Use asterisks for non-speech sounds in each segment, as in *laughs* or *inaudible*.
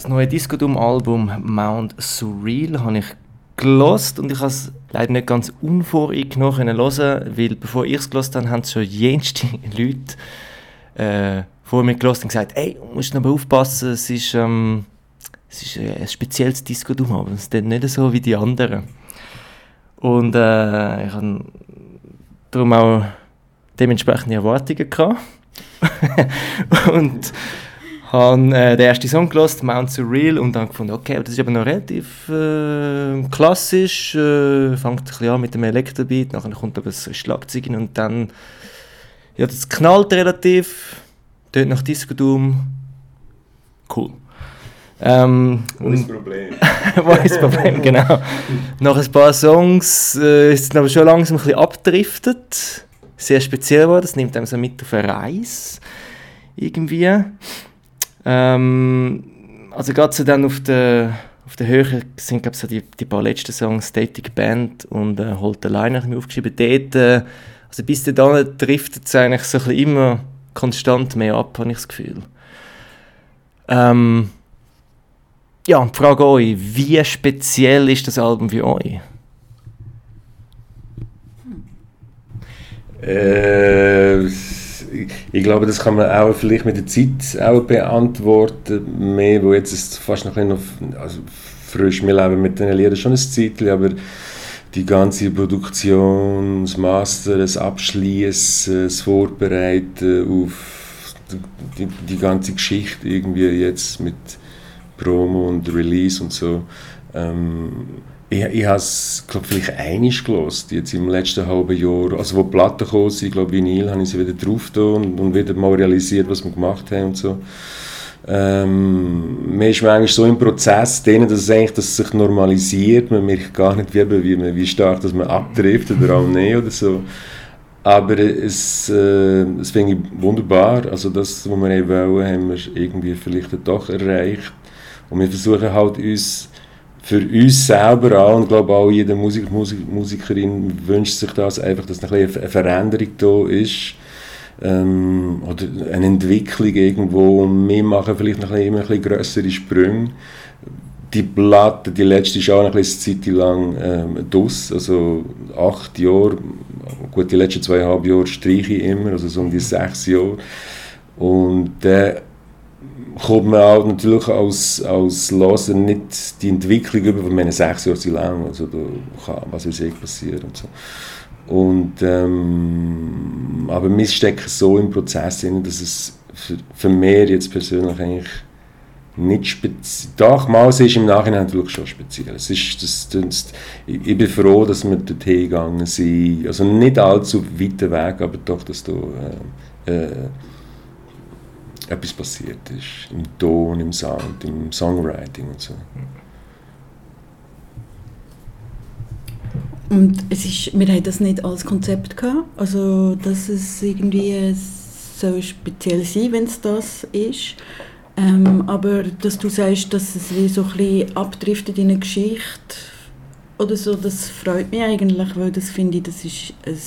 das neue Discodum-Album Mount Surreal habe ich gelost und ich habe es leider nicht ganz unvoreingenommen hören, weil bevor ich es gelost habe, haben schon jenste *laughs* Leute äh, vor mir gelost und gesagt, ey, du musst aber aufpassen, es ist, ähm, es ist ein spezielles Disco-Album, es ist nicht so wie die anderen. Und äh, ich habe darum auch dementsprechende Erwartungen gehabt. *laughs* und habe äh, den ersten Song gelost, Mount Surreal, und dann gefunden, okay, das ist aber noch relativ äh, klassisch, äh, fängt ein bisschen an mit dem Elektrobeat, nachher kommt aber das Schlagzeug und dann, ja, das knallt relativ, dort nach Disco Doom, cool. Ähm, Wo ist das Problem? *laughs* Wo ist das Problem, genau. Nach ein paar Songs äh, ist es aber schon langsam ein bisschen abgedriftet, sehr speziell geworden, das nimmt einem so mit auf eine Reise, irgendwie. Ähm, also gerade so dann auf der, auf der Höhe sind glaube so die, die paar letzten Songs Static Band und äh, Hold the Line habe ich mir aufgeschrieben. Dort, äh, also bis dann driftet es eigentlich so ein bisschen immer konstant mehr ab, habe ich das Gefühl. Ähm, ja, die Frage euch, wie speziell ist das Album für euch? Äh, ich glaube, das kann man auch vielleicht mit der Zeit auch beantworten, mehr, wo jetzt ist fast noch ein also frisch, wir leben mit den Liedern schon ein Zeitchen, aber die ganze Produktion, das Master, das Abschließen, das Vorbereiten auf die, die ganze Geschichte irgendwie jetzt mit Promo und Release und so, ähm, ich, ich habe es, glaube vielleicht einig gelost, jetzt im letzten halben Jahr. Also wo die Platten gekommen sind, glaube Vinyl, habe ich sie wieder drauf und, und wieder mal realisiert, was wir gemacht haben und so. Ähm, man ist manchmal so im Prozess drin, dass es eigentlich dass es sich normalisiert. Man merkt gar nicht, wie, wie, wie stark dass man abtrifft oder auch nicht oder so. Aber es, äh, es finde ich wunderbar. Also das, was wir wollen, haben wir irgendwie vielleicht doch erreicht. Und wir versuchen halt uns für uns selber auch, und ich glaube auch jede Musik, Musik, Musikerin wünscht sich das einfach, dass eine, eine Veränderung da ist. Ähm, oder eine Entwicklung irgendwo wir machen vielleicht noch ein immer ein bisschen grössere Sprünge. Die Platte, die letzte ist auch eine Zeit lang ähm, dus, also acht Jahre, gut die letzten zweieinhalb Jahre streiche ich immer, also so um die sechs Jahre. Und äh, kommt man auch natürlich als, als Loser nicht die Entwicklung über, weil meine sechs Jahre sind lang, also da kann was weiß ich passieren und so. Und, ähm, aber wir stecken so im Prozess drin, dass es für, für mich jetzt persönlich eigentlich nicht speziell. Doch, mal ist im Nachhinein wirklich schon speziell. Es ist, das, das, ich bin froh, dass wir dorthin gegangen sind. Also nicht allzu weit weg, aber doch, dass da äh, äh, etwas passiert ist. Im Ton, im Sound, im Songwriting und so. Und es ist, wir haben das nicht als Konzept gehabt, also dass es irgendwie so speziell sein, wenn es das ist. Ähm, aber dass du sagst, dass es wie so ein abdriftet in eine Geschichte oder so, das freut mich eigentlich, weil das finde ich, das ist ein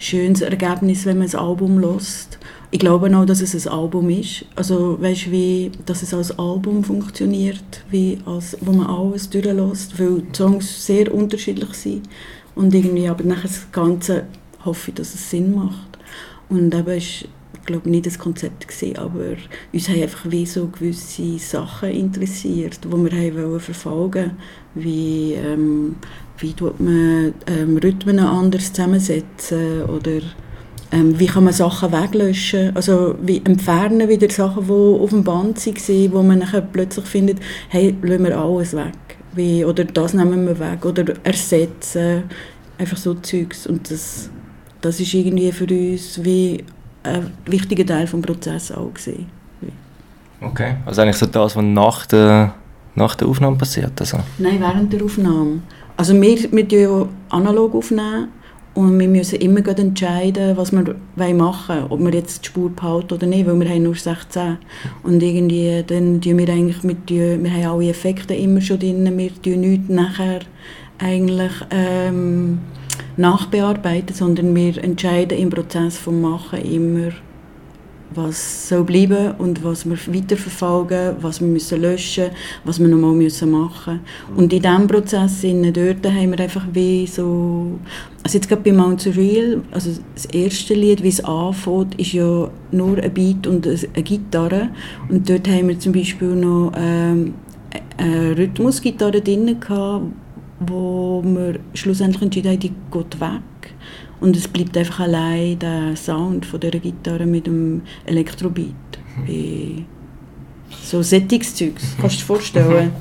schönes Ergebnis, wenn man ein Album lost ich glaube auch, dass es ein Album ist. Also weißt wie, dass es als Album funktioniert, wie als, wo man alles durchlässt, weil die Songs sehr unterschiedlich sind und irgendwie, aber nachher das Ganze hoffe ich, dass es Sinn macht. Und eben ist, glaube nicht das Konzept gewesen, aber uns haben einfach wie so gewisse Sachen interessiert, die wir haben wollen verfolgen, wie ähm, wie tut man ähm, Rhythmen anders zusammensetzen oder ähm, wie kann man Sachen weglöschen, also wie entfernen wieder Sachen, die auf dem Band waren, wo man nachher plötzlich findet, hey, lassen wir alles weg. Wie, oder das nehmen wir weg oder ersetzen, einfach so Zeugs. Und das, das ist irgendwie für uns wie ein wichtiger Teil des Prozesses auch gewesen. Okay, also eigentlich so das, was nach der, nach der Aufnahme passiert? Also. Nein, während der Aufnahme. Also wir, wir ja analog aufnehmen und wir müssen immer entscheiden, was wir machen wollen, ob wir jetzt die Spur behalten oder nicht, weil wir haben nur 16. Und irgendwie, dann tun wir eigentlich mit, wir haben alle Effekte immer schon drin, wir tun nichts nachher eigentlich ähm, nachbearbeiten, sondern wir entscheiden im Prozess vom Machen immer, was soll bleiben und was wir weiterverfolgen, was wir müssen löschen, was wir nochmal müssen machen. Und in diesem Prozess dort haben wir einfach wie so, also jetzt gerade bei Mount Surreal, also das erste Lied, wie es anfängt, ist ja nur ein Beat und eine Gitarre und dort haben wir zum Beispiel noch ähm, eine Rhythmusgitarre drin gehabt, wo wir schlussendlich entschieden haben, die geht weg und es bleibt einfach allein der Sound von dieser Gitarre mit dem Elektrobeat. Wie so Sättigungszeugs, kannst du dir vorstellen?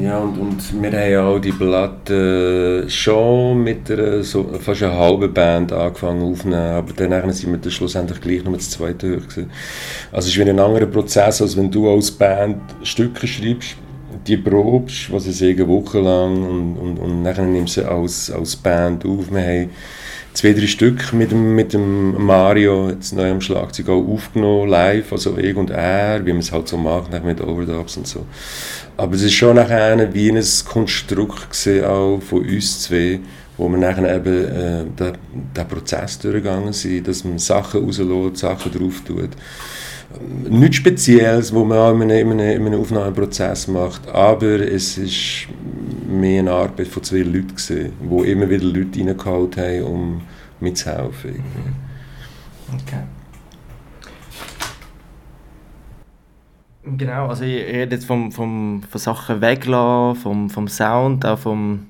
Ja, und, und wir haben ja auch die Platte schon mit einer, so, fast einer halben Band angefangen aufzunehmen, aber dann sind wir dann schlussendlich gleich noch das zweite durch. Also es ist wie ein anderer Prozess, als wenn du als Band Stücke schreibst, die probst, was ich sage, wochenlang und, und, und dann nimmst du sie als, als Band auf. Wir haben zwei, drei Stück mit dem, mit dem Mario, jetzt neu am Schlagzeug, auch aufgenommen, live, also ich und er, wie man es halt so macht, mit Overdubs und so. Aber es ist schon nachher wie ein Konstrukt gesehen, auch von uns zwei, wo wir nachher eben äh, den, den Prozess durchgegangen sind, dass man Sachen rauslässt, Sachen drauf tut. Nichts Spezielles, wo man auch in einem, in einem, in einem Aufnahmeprozess macht, aber es ist mehr eine Arbeit von zwei Leuten gesehen, wo immer wieder Leute reingeholt haben, um mitzuhelfen. Okay. Genau, also ich rede jetzt vom, vom, von Sachen weglassen, vom, vom Sound, auch vom,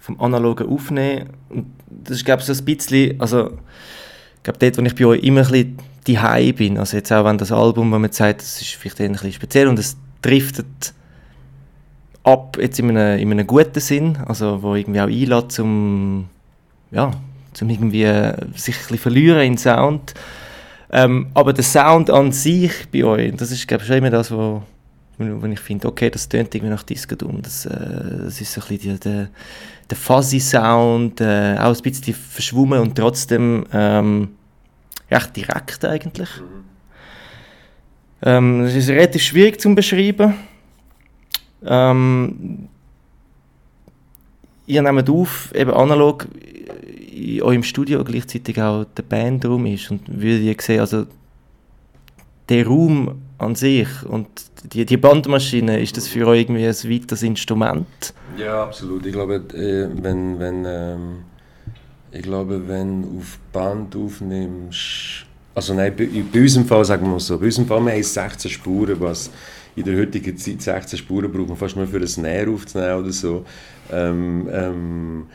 vom analogen Aufnehmen. Und das ist, glaube ich, so ein bisschen, also ich glaube, dort, wo ich bei euch immer ein bisschen die bin, also jetzt auch wenn das Album, wo man sagt, das ist vielleicht ein bisschen speziell und es driftet ab, jetzt in einem, in einem guten Sinn, also wo irgendwie auch einlädt, zum, ja, zum irgendwie sich ein verlieren in Sound. Ähm, aber der Sound an sich bei euch, das ist glaube ich schon immer das, wo, wo ich finde, okay, das tönt irgendwie nach Disco-Dum. Das, äh, das ist so ein bisschen der, der fuzzy Sound, äh, auch ein bisschen verschwommen und trotzdem ähm, recht direkt eigentlich. Mhm. Ähm, ist relativ schwierig zu beschreiben. Ähm, ihr nehmt auf, eben analog in eurem Studio gleichzeitig auch der Bandraum ist und würde ich sehen, also der Raum an sich und die, die Bandmaschine, ist das für euch irgendwie ein weiteres Instrument? Ja, absolut. Ich glaube, äh, wenn, wenn, ähm, ich glaube, wenn du auf Band aufnimmst, also nein, bei, bei unserem Fall sagen wir mal so, bei unserem Fall wir haben 16 Spuren, was in der heutigen Zeit 16 Spuren braucht man fast nur für ein Snare aufzunehmen oder so. Ähm, ähm,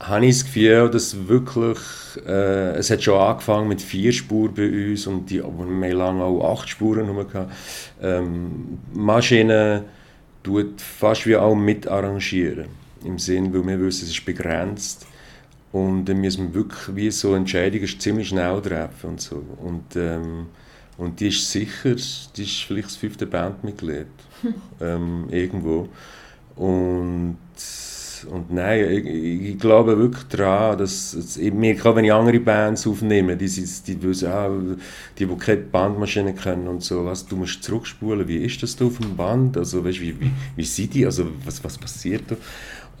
habe ich das Gefühl, dass wirklich, äh, es hat schon angefangen mit vier Spuren bei uns und die, aber wir haben lange auch acht Spuren gehabt. Ähm, Maschine tut fast wie auch mit arrangieren, im Sinn, weil wir wissen, es ist begrenzt und dann müssen wir wirklich wie so Entscheidungen ziemlich schnell treffen und so und ähm, und die ist sicher, die ist vielleicht das fünfte Bandmitglied. *laughs* ähm, irgendwo. Und, und nein, ich, ich glaube wirklich daran, dass, dass ich merke wenn ich andere Bands aufnehme, die, die wissen, ah, die, die keine Bandmaschine kennen und so, was, du musst zurückspulen, wie ist das da auf dem Band, also weißt, wie, wie, wie sind die, also was, was passiert da?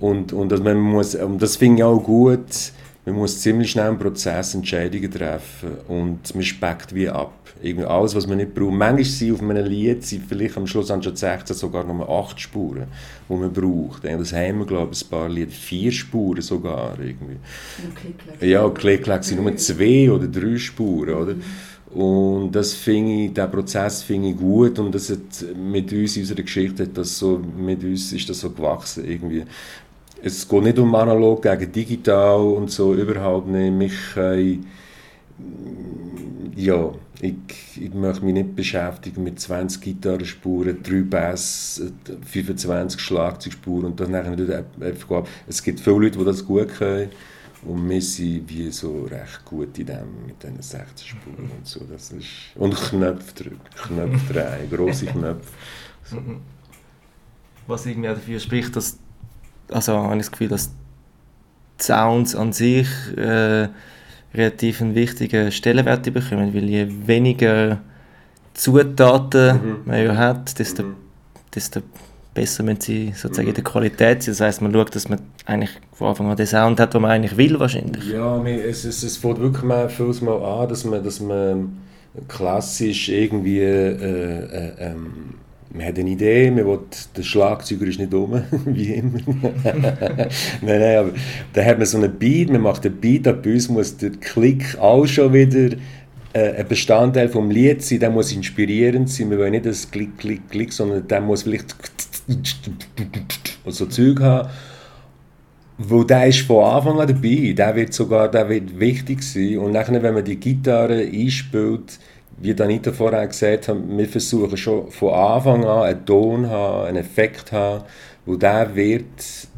Und, und, also man muss, und das finde ich auch gut, man muss ziemlich schnell im Prozess Entscheidungen treffen und man speckt wie ab. Irgendwie alles, was man nicht braucht. Manchmal sind auf einem Lied sind vielleicht am Schluss schon 16 sogar noch 8 Spuren, die man braucht. Das haben wir, glaube ich, ein paar Lieder. Vier Spuren sogar. Irgendwie. Und Ja, Klick-Klack sind nur zwei oder drei Spuren. Oder? Mhm. Und das finde ich, diesen Prozess finde ich gut und das hat mit uns, in unserer Geschichte, hat das so, mit uns ist das so gewachsen irgendwie es geht nicht um analog gegen digital und so, überhaupt nicht. Mich, äh, ja, ich, ich möchte mich nicht beschäftigen mit 20 Gitarrenspuren, 3 Bass, 25 Schlagzeugspuren und dann einfach ab. Es gibt viele Leute, die das gut können und wir sind wie so recht gut in dem, mit diesen 16 Spuren und so. Das ist, und Knöpfe drücken, Knöpfe drehen, grosse Knöpfe. So. Was irgendwie dafür spricht, dass also habe ich das Gefühl, dass die Sounds an sich äh, relativ einen wichtigen Stellenwert bekommen, weil je weniger Zutaten mhm. man ja hat, desto, mhm. desto besser müssen sie sozusagen in der Qualität sein. Das heisst, man schaut, dass man eigentlich von Anfang an den Sound hat, den man eigentlich will wahrscheinlich. Ja, es, es, es fängt wirklich mal vieles mal an, dass man, dass man klassisch irgendwie, äh, äh, ähm, man hat eine Idee, man will, der Schlagzeuger ist nicht dumm, *laughs* wie immer. *laughs* nein, nein, aber da hat man so einen Beat, man macht einen Beat, ab bei uns muss der Klick auch schon wieder äh, ein Bestandteil vom Lied sein, der muss inspirierend sein, wir wollen nicht das Klick, Klick, Klick, sondern der muss vielleicht so Zeug haben. Wo der ist von Anfang an dabei, der wird sogar der wird wichtig sein. Und nachher, wenn man die Gitarre einspielt, wie Danita vorher gesagt hat, wir versuchen schon von Anfang an einen Ton haben, einen Effekt haben, wo der wird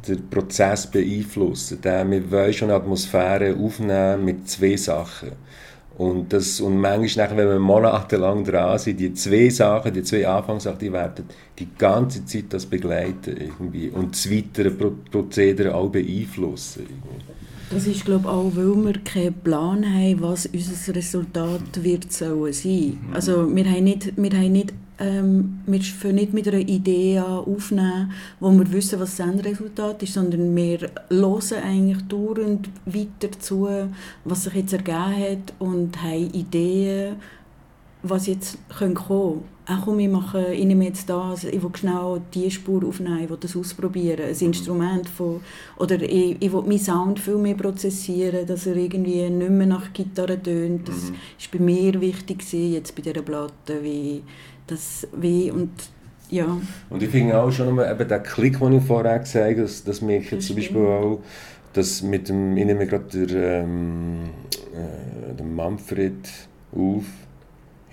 den Prozess beeinflussen. Der, wir wollen schon eine Atmosphäre aufnehmen mit zwei Sachen. Und, das, und manchmal, nachher, wenn wir monatelang dran sind, die zwei Sachen, die zwei Anfangssachen, die werden die ganze Zeit das begleiten irgendwie und das weitere Pro Prozedere auch beeinflussen. Irgendwie. Das ist glaube auch, weil wir keinen Plan haben, was unser Resultat wird sollen sein. Also wir haben nicht, wir haben nicht ähm, wir fangen nicht mit einer Idee an aufnehmen, wo wir wissen, was das Endresultat ist, sondern wir hören eigentlich dauernd weiter zu, was sich jetzt ergeben hat und haben Ideen, was jetzt kommen könnte. Auch komm, ich, mache, ich nehme jetzt das, ich will schnell diese Spur aufnehmen, ich will das ausprobieren, ein Instrument von, oder ich, ich will meinen Sound viel mehr prozessieren, dass er irgendwie nicht mehr nach Gitarre tönt. Das mhm. ist bei mir wichtig jetzt bei dieser Platte, wie das wie und ja. Und ich finde auch schon mal eben den Klick, den ich vorher gesagt habe, das, das merke ich jetzt zum Beispiel auch, dass mit dem, ich nehme gerade den, ähm, äh, den Manfred auf,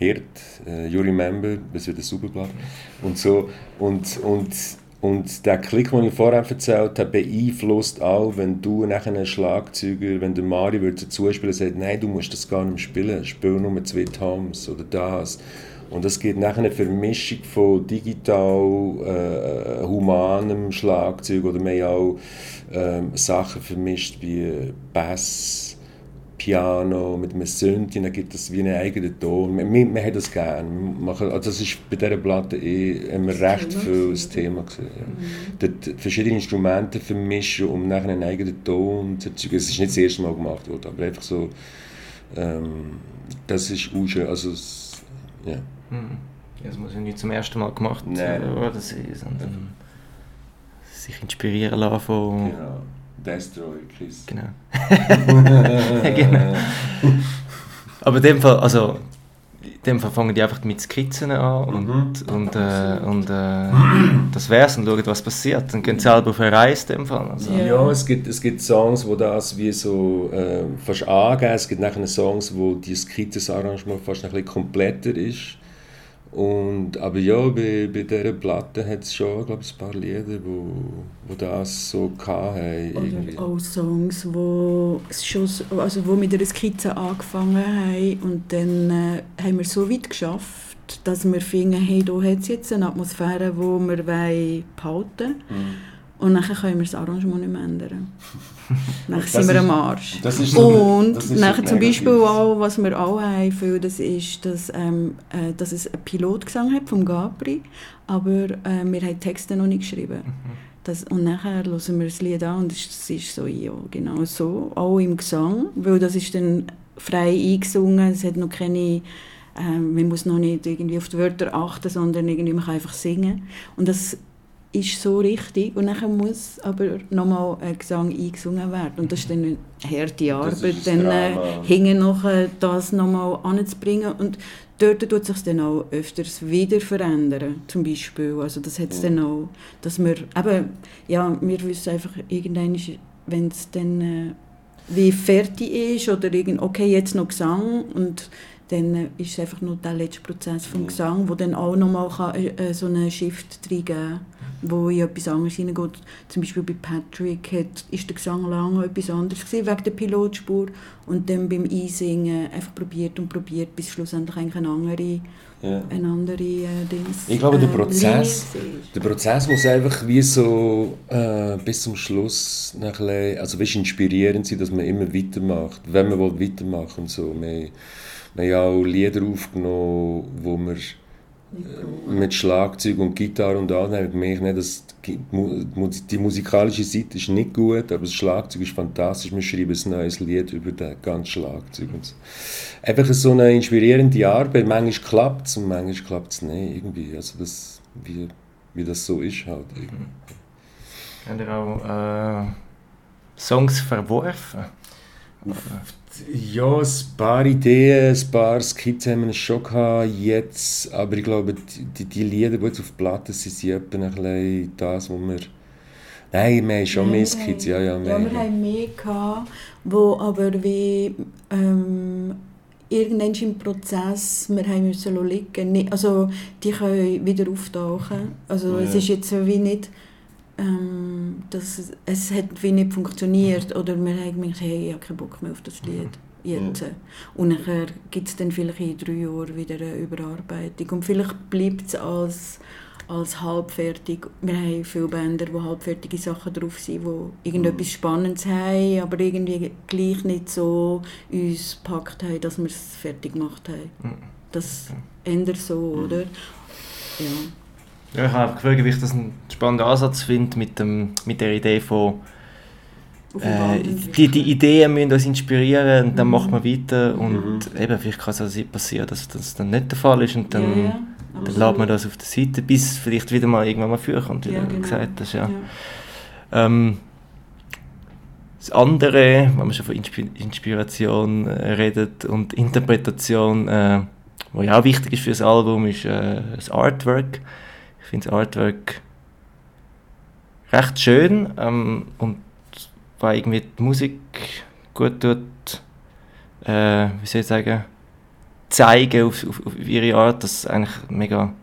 Hirt, äh, You Remember, das wird ein Superblatt und so und, und und der Klick, den ich vorher erzählt habe, beeinflusst auch, wenn du nachher einen Schlagzeuger, wenn der Mari würde zuspielen, sagt, nein, du musst das gar nicht spielen, spiel nur zwei Toms oder das. Und es gibt nachher eine Vermischung von digital, äh, humanem Schlagzeug oder haben auch äh, Sachen vermischt wie Bass, Piano mit einem Synthi, dann gibt es wie einen eigenen Ton. Wir, wir, wir haben das gerne. also das ist bei dieser Platte eh immer recht viel das Thema. Gewesen, ja. Mhm. verschiedene Instrumente vermischen, um nachher einen eigenen Ton zu erzeugen. Es ist nicht das erste Mal gemacht worden, aber einfach so, ähm, das ist auch schön. Also, ja. Hm. Das muss ja nicht zum ersten Mal gemacht werden, sondern sich inspirieren lassen von... Genau. Destroy Kiss. Genau. *laughs* genau. Aber in dem Fall, also in dem Fall fangen die einfach mit Skizzen an und, mhm. und, äh, und äh, das wär's und schauen, was passiert. Dann gehen sie selber auf eine Reise in dem Fall. Also. Ja, es gibt, es gibt Songs, wo das wie so äh, fast angeben. Es gibt nachher Songs, wo die Skizzenarrangement fast ein bisschen kompletter ist. Und, aber ja, bei, bei dieser Platte hat es schon glaub, ein paar Lieder, wo, wo das so hatten. Oder auch Songs, wo, schon, also wo mit einer Skizze angefangen haben und dann äh, haben wir so weit geschafft, dass wir finden, hey, da hat es jetzt eine Atmosphäre, die wir behalten wollen. Mhm und dann können wir das Arrangement nicht mehr ändern. *laughs* dann sind wir am Arsch. So, und dann zum Beispiel auch, was wir auch haben, viel, das ist, dass, ähm, äh, dass es einen Pilotgesang hat vom Gabri, aber äh, wir haben Texte noch nicht geschrieben. Mhm. Das, und nachher hören wir das Lied an und es ist so, ja, genau so, auch im Gesang, weil das ist dann frei eingesungen, es hat noch keine, äh, man muss noch nicht irgendwie auf die Wörter achten, sondern irgendwie man kann einfach singen. Und das ist so richtig und dann muss aber nochmal ein Gesang eingesungen werden. Und das ist dann eine harte Arbeit, dann äh, hinten noch äh, das nochmal anzubringen. Und dort tut sich dann auch öfters wieder verändern, zum Beispiel, also das hat es dann auch, dass wir, eben, ja, wir wissen einfach irgendwann, wenn es dann äh, wie fertig ist oder irgend, okay, jetzt noch Gesang und dann ist es einfach nur der letzte Prozess vom Gesang, wo dann auch nochmal äh, so einen Shift reingeben kann wo in etwas anderes hineingeht. Zum Beispiel bei Patrick hat, ist der Gesang lange etwas anderes gewesen, wegen der Pilotspur und dann beim Einsingen einfach probiert und probiert, bis schlussendlich eigentlich eine andere, ja. eine andere äh, Dings, Ich glaube, der äh, Prozess, der Prozess muss einfach wie so äh, bis zum Schluss bisschen, also weißt, inspirierend sein, dass man immer weitermacht, wenn man will, weitermachen so. Wir, wir haben auch Lieder aufgenommen, wo wir mit Schlagzeug und Gitarre und allem, habe ich gemerkt, ne, dass die, die musikalische Seite ist nicht gut, aber das Schlagzeug ist fantastisch. Wir schreiben ein neues Lied über das ganze Schlagzeug. Und so. Einfach so eine inspirierende Arbeit. Manchmal klappt es und manchmal klappt es nicht. Irgendwie. Also das, wie, wie das so ist halt. Irgendwie. Habt ihr auch äh, Songs verworfen? Ja, ein paar Ideen, ein paar Skizzen haben wir schon gehabt jetzt, aber ich glaube, die, die Lieder, die jetzt auf Platte sind, sind etwa ein bisschen das, was wir... Nein, wir haben schon mehr Skizzen, ja, ja. Wir, ja, wir haben mehr gehabt, wo aber wie... Ähm, irgendwann im Prozess, wir haben müssen liegen, also die können wieder auftauchen, also ja. es ist jetzt wie nicht ähm, dass es hat wie nicht funktioniert oder wir haben gedacht, hey, ich habe keinen Bock mehr auf das Lied. Jetzt. Und nachher gibt es dann vielleicht in drei Jahren wieder eine Überarbeitung. Und vielleicht bleibt es als, als halbfertig. Wir haben viele Bänder, wo halbfertige Sachen drauf sind, die irgendetwas mhm. Spannendes haben, aber irgendwie gleich nicht so uns gepackt haben, dass wir es fertig gemacht haben. Mhm. Das ändert so, mhm. oder? Ja. Ja, ich habe gefragt, wie ich das einen spannenden Ansatz finde mit, dem, mit der Idee von äh, die, die Ideen müssen uns inspirieren und dann mhm. macht man weiter und mhm. eben, vielleicht kann es also passieren, dass das dann nicht der Fall ist und dann, ja, ja. dann lässt man das auf der Seite, bis vielleicht wieder mal irgendwann mal vorkommt, wie ja, du genau. gesagt hast. Ja. Ähm, das andere, wenn man schon von Inspiration äh, redet und Interpretation, äh, was ja auch wichtig ist für das Album, ist äh, das Artwork finde das Artwork recht schön ähm, und weil irgendwie die Musik gut tut, äh, wie soll ich sagen, zeigen auf, auf, auf, ihre Art, dass es eigentlich mega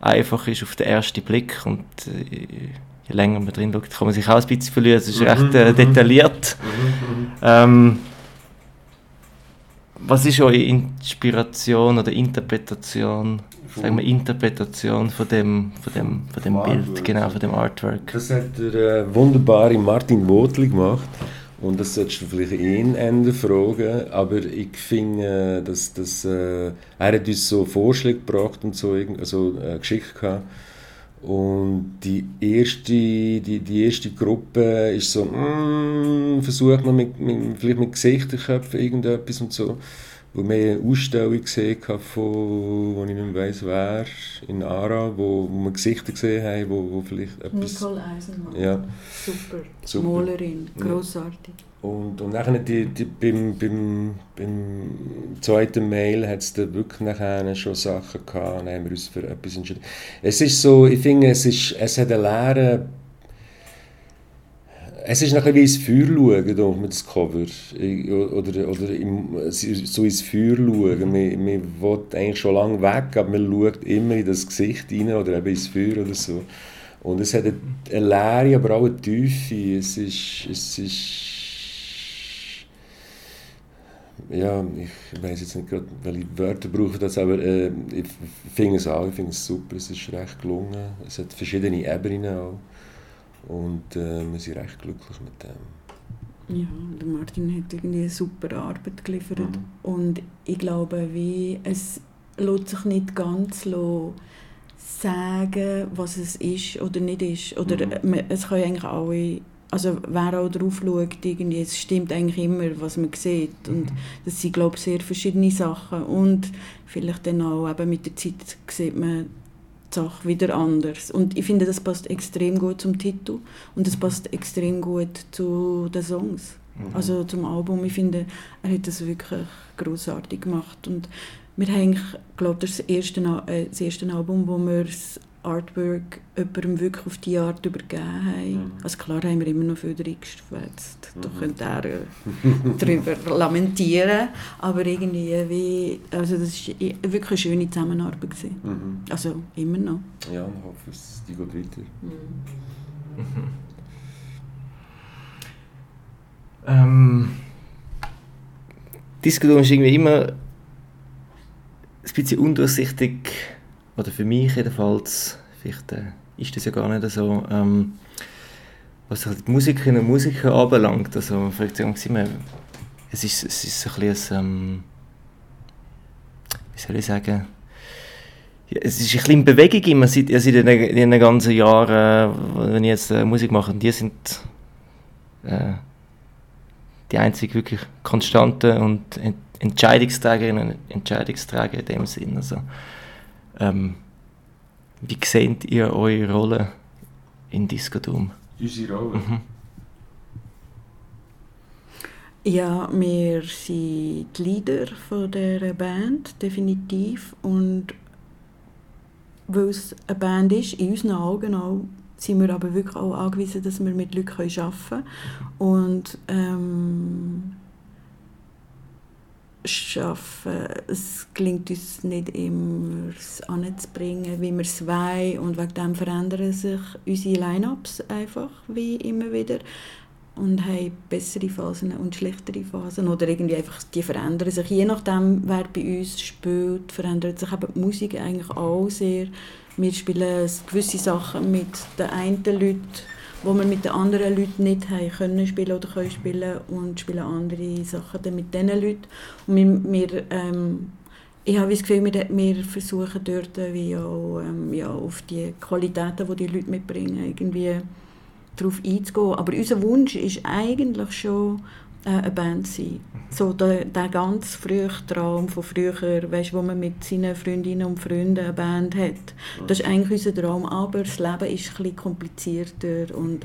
einfach ist auf den ersten Blick und äh, je länger man drin schaut, kann man sich auch ein bisschen verlieren. Es ist recht äh, mhm, mhm. detailliert. Mhm, ähm, was ist eure Inspiration oder Interpretation sagen wir, Interpretation von dem, von dem, von dem Bild, genau, von dem Artwork. Das hat der äh, wunderbare Martin Wotli gemacht. Und das solltest du vielleicht ihn ändern fragen, aber ich finde, äh, dass, dass äh, er hat uns so Vorschläge gebracht und so, also äh, geschickt gehabt. Und die erste, die, die erste Gruppe ist so, mm, versucht man mit, mit, vielleicht mit Gesichterköpfen irgendetwas und so wo wir eine Ausstellung gesehen von, wo ich nicht mehr weiss, wer, in Ara, wo, wo wir Gesichter gesehen haben, wo, wo vielleicht etwas... Nicole Eisenmann. Ja. Super. Super. Malerin, grossartig. Ja. Und, und nachher die, die, beim, beim, beim zweiten Mail hat es da wirklich nachher schon Sachen gehabt, dann haben wir uns für etwas entschieden. Es ist so, ich finde, es, ist, es hat eine leere es ist ein wie ins Feuer schauen, mit das Cover. Oder, oder im, so ins Feuer schauen. Man, man will eigentlich schon lange weg, aber man schaut immer in das Gesicht rein oder eben ins Feuer oder so. Und es hat eine, eine Leere, aber auch eine Tiefe. Es ist... Es ist ja, ich weiß jetzt nicht gerade, welche Wörter brauche das, aber äh, ich finde es auch, ich finde es super, es ist recht gelungen. Es hat verschiedene Ebenen auch. Und äh, wir sind recht glücklich mit dem. Ja, der Martin hat irgendwie eine super Arbeit geliefert. Mhm. Und ich glaube, wie es lässt sich nicht ganz sagen, was es ist oder nicht ist. Oder mhm. es können eigentlich alle, also wer auch drauf schaut, irgendwie, es stimmt eigentlich immer, was man sieht. Und mhm. das sind, glaube ich, sehr verschiedene Sachen. Und vielleicht dann auch eben mit der Zeit sieht man Sache wieder anders. Und ich finde, das passt extrem gut zum Titel und es passt extrem gut zu den Songs. Mhm. Also zum Album. Ich finde, er hat das wirklich großartig gemacht. Und wir haben, glaube das, das erste, äh, das erste Album, wo wir das Artwork jemandem wirklich auf die Art übergeben haben. Mhm. Also klar haben wir immer noch viel reingestfetzt. Mhm. Da könnte er äh, darüber *laughs* lamentieren. Aber irgendwie, wie, also das war wirklich eine schöne Zusammenarbeit. Mhm. Also immer noch. Ja, ich hoffe, es die geht weiter. Mhm. *laughs* ähm, Diskussion ist irgendwie immer ein bisschen undurchsichtig oder für mich jedenfalls, vielleicht äh, ist das ja gar nicht so, ähm, was halt die Musikerinnen und Musiker anbelangt, also fragt sich immer, es ist, es ist ein bisschen, ähm, wie soll ich sagen, ja, es ist ein bisschen in Bewegung immer seit, seit den, den ganzen Jahren, äh, wenn ich jetzt äh, Musik mache. Und die sind äh, die einzig wirklich konstante und Ent Entscheidungsträgerinnen und Entscheidungsträger in dem Sinn. Also, ähm, wie seht ihr eure Rolle in Disco-Doom? Unsere Rolle? Mhm. Ja, wir sind die Leader von dieser Band, definitiv. Und weil es eine Band ist, in unseren Augen auch, sind wir aber wirklich auch angewiesen, dass wir mit Leuten arbeiten können. Und ähm, schaffen, es gelingt uns nicht immer, es anzubringen, wie wir es wollen. Und wegen dem verändern sich unsere Line-Ups einfach, wie immer wieder und haben bessere Phasen und schlechtere Phasen oder irgendwie einfach, die verändern sich. Je nachdem, wer bei uns spielt, verändert sich eben die Musik eigentlich auch sehr. Wir spielen gewisse Sachen mit den einen Leuten, wo wir mit den anderen Leuten nicht haben können spielen oder können spielen und spielen andere Sachen dann mit diesen Leuten. Und wir, wir ähm, ich habe das Gefühl, wir, wir versuchen dort wie auch, ähm, ja, auf die Qualitäten, die die Leute mitbringen, irgendwie darauf einzugehen. Aber unser Wunsch ist eigentlich schon äh, eine Band sein. So der, der ganz frühe Traum von früher, weißt, wo man mit seinen Freundinnen und Freunden eine Band hat. Das ist eigentlich unser Traum, aber das Leben ist ein bisschen komplizierter und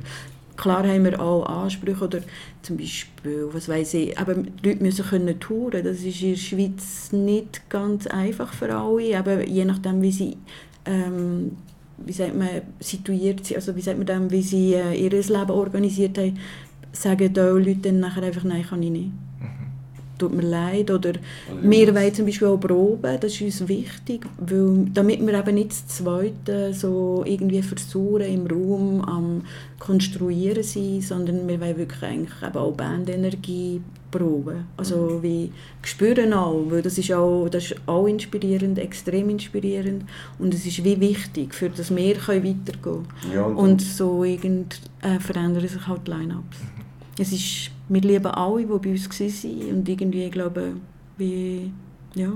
Klar haben wir auch Ansprüche oder zum Beispiel, was weiß ich, aber die Leute müssen können touren. Das ist in der Schweiz nicht ganz einfach für alle, aber je nachdem, wie sie ähm, wie sagt man, situiert sind, also wie sagt man dem, wie sie äh, ihr Leben organisiert haben, sagen da Leute dann nachher einfach, nein, kann ich nicht. Mhm. Tut mir leid. Oder also, wir wollen zum Beispiel auch proben, das ist uns wichtig, weil, damit wir eben nicht das Zweite so irgendwie versuchen im Raum am Konstruieren sind, sondern wir wollen wirklich eigentlich eben auch Bandenergie proben. Also mhm. wie spüren auch, weil das ist auch, das ist auch inspirierend, extrem inspirierend und es ist wie wichtig, für das wir können weitergehen können. Ja, und, und, so irgend, äh, verändern sich halt die Line-Ups. Mhm. Es ist, wir lieben alle, die bei uns waren und irgendwie, ich glaube, wie, ja,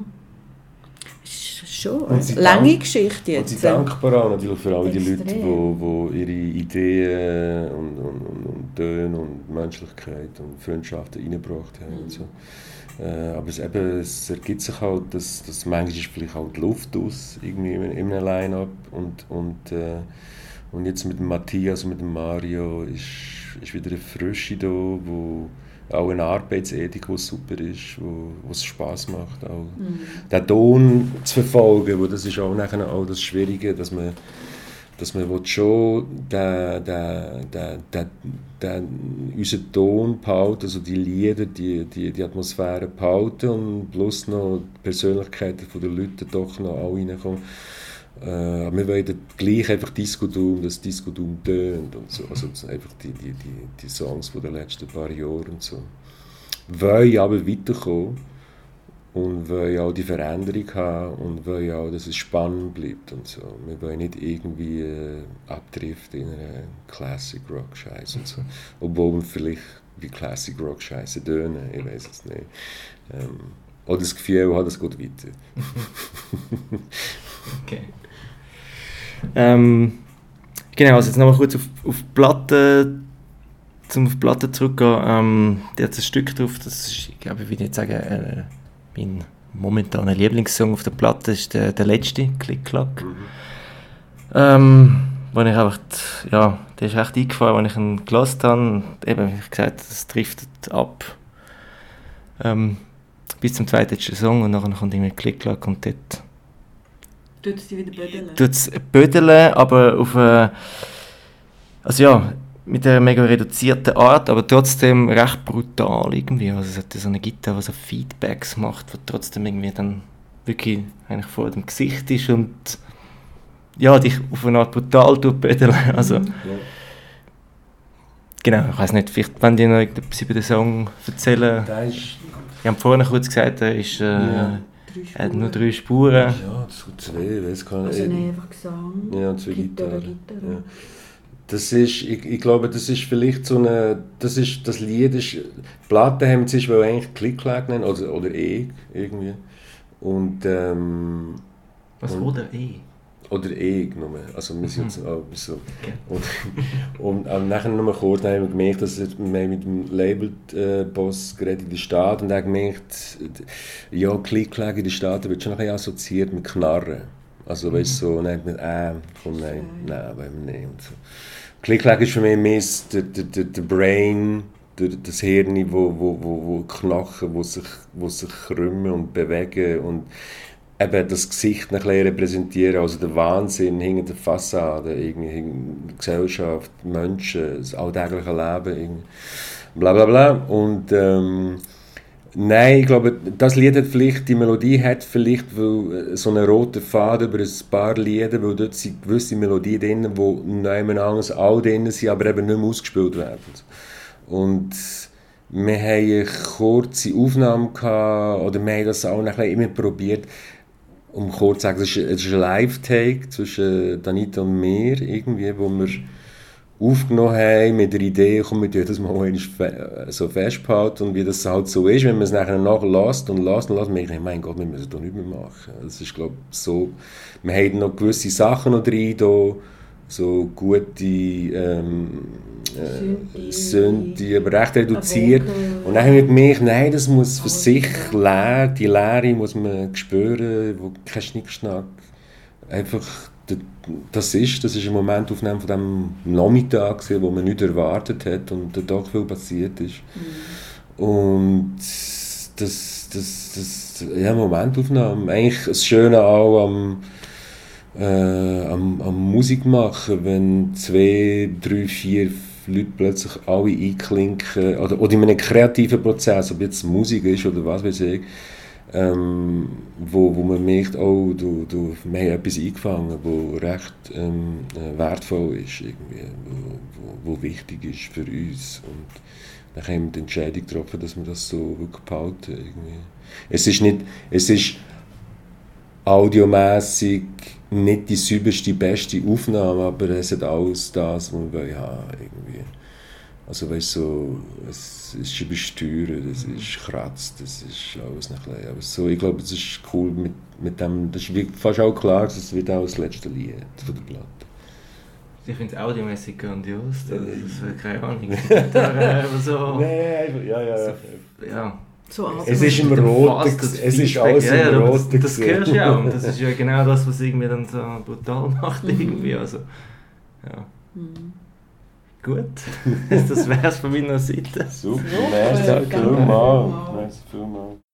es ist schon eine lange Dank, Geschichte jetzt. Und sie dankbar natürlich für all die Leute, die, die ihre Ideen und, und, und, und Töne und Menschlichkeit und Freundschaften reingebracht haben. Mhm. Und so. Äh, aber es, eben, es ergibt sich halt, dass, dass manchmal ist vielleicht auch die Luft aus, irgendwie in einem Line-Up und, und, äh, und jetzt mit dem Matthias und mit dem Mario ist, ist wieder eine Frische da, wo auch eine Arbeitsethik, die super ist, wo, wo es Spass macht, auch mhm. den Ton zu verfolgen, wo das ist auch nachher auch das Schwierige, dass man dass man schon den, den, den, den, den, unseren Ton behalten, also die Lieder, die, die, die Atmosphäre behalten und plus noch die Persönlichkeiten der Leute doch noch alle reinkommen. Äh, wir wollen gleich einfach Disco Doom, das Disco Doom tönt und so. Also einfach die, die, die, die Songs von den letzten paar Jahren und so. Wollen aber weiterkommen und wollen auch die Veränderung haben und wollen auch, dass es spannend bleibt und so. Wir wollen nicht irgendwie äh, abdriften in eine Classic Rock Scheiße und so. Obwohl wir vielleicht wie Classic Rock Scheiße tönen, ich weiß es nicht. Ähm, oder das Gefühl hat, es geht weiter. *laughs* okay. Ähm, genau, also jetzt nochmal kurz auf, auf Platte, zum auf die Platte zurückgehen. Ähm, da hat ein Stück drauf, das ist, ich glaube, ich will nicht sagen, äh, mein momentaner Lieblingssong auf der Platte ist der, der letzte, Click Clack. Mhm. Ähm, wo ich einfach, ja, der ist echt eingefahren, als ich ihn gelassen habe. Eben, wie gesagt, das driftet ab. Ähm, bis zum zweiten Song und dann kommt irgendwie Click Clack und dort Tut es wieder bödeln? Tut es bödeln, aber auf eine, also ja, mit einer mega reduzierten Art, aber trotzdem recht brutal irgendwie. Also es hat so eine Gitarre, die so Feedbacks macht, die trotzdem irgendwie dann wirklich eigentlich vor dem Gesicht ist und ja, dich auf eine Art brutal tut bödeln. *laughs* Also, mhm. Genau, ich weiß nicht, vielleicht wenn die noch etwas über den Song erzählen. Ich habe vorhin kurz gesagt, er ist... Äh, ja er hat nur drei Spuren. Ja, das sind zwei, weiß gar nicht. Also einfach Gesang, ja, zwei Gitarren. Gitarre. Ja. Das ist, ich, ich glaube, das ist vielleicht so eine, das ist, das Lied ist, Platte haben sich wohl eigentlich Klick nennen, oder, oder E irgendwie. Und ähm, Was Und- oder eh? Oder ich nur. Also wir sind jetzt auch so. Und, und ähm, nachher noch mal kurz dann haben wir gemerkt, dass wir mit dem Label-Boss geredet in der Stadt und er hat gemerkt, äh, ja, Klick-Klack in der Stadt wird schon ein bisschen assoziiert mit Knarren. Also weißt du, so, nein, mit äh, komm, nein, nein, wollen wir nicht. Und so. Klick-Klack ist für mich mehr der, der, der, der Brain, der, das Hirn, wo, wo, wo, wo Knochen, wo sich, wo sich krümmen und bewegen und eben das Gesicht ein repräsentieren, also der Wahnsinn hinter der Fassade, irgendwie hinter der Gesellschaft, Menschen, das alltägliche Leben, irgendwie. bla bla bla. Und ähm, nein, ich glaube, das Lied hat vielleicht, die Melodie hat vielleicht äh, so einen roten Faden über ein paar Lieder, weil dort sind gewisse Melodien drin, die niemand anderes auch drin sind, aber eben nicht mehr ausgespielt werden. Und wir haben eine kurze Aufnahme gehabt, oder wir haben das auch ein bisschen immer probiert, um kurz zu sagen, es ist, es ist ein Live-Take zwischen Danita und mir, irgendwie, wo wir aufgenommen haben mit der Idee, komm, wir das mal fe so festbehalten und wie das halt so ist, wenn man es nachher nachlässt und lässt und lässt, merke ich, mein Gott, wir müssen da nicht mehr machen. Das ist, glaube so, wir haben noch gewisse Sachen noch drin, da, so gute ähm, äh. Synthi, aber recht reduziert. Und dann haben wir gemerkt, nein, das muss für sich leer, die Leere muss man spüren, wo kein Schnickschnack. Einfach, das ist, das ist ein Momentaufnahme von dem Nachmittag, wo man nicht erwartet hat und da doch viel passiert ist. Und das, das, das, ja, Momentaufnahme. Eigentlich das Schöne auch am, äh, am, am Musik machen, wenn zwei, drei, vier Leute plötzlich alle einklinken, oder, oder in einem kreativen Prozess, ob jetzt Musik ist oder was weiß ich, ähm, wo, wo man merkt, oh, du, du, wir haben etwas eingefangen, wo recht ähm, äh, wertvoll ist, irgendwie, wo, wo, wo wichtig ist für uns. Und dann haben wir die Entscheidung getroffen, dass wir das so wirklich behalten. Es ist nicht, es ist audiomässig nicht die sauberste, beste Aufnahme, aber es hat alles das, was wir haben, irgendwie. Also weißt du, so, es ist übersteuert, es ist kratzt, es ist alles ein bisschen, aber so, ich glaube, es ist cool mit, mit dem, das ist fast auch klar, dass es wird auch das letzte Lied von der Platte. Ich finde es audiomäßig grandios. Das ist äh, keine Ahnung. Da, äh, so, *laughs* einfach, ja, ja, ja. ja. So Es ist im Roten, es ist alles ja, ja, im Roten. Das, das hörst du ja auch. Und das ist ja genau das, was irgendwie dann so brutal *laughs* macht. Irgendwie. Also, ja. Mhm. Gut, *laughs* das wär's von meiner Seite. Super, Super, merci vielmals. Merci vielmals.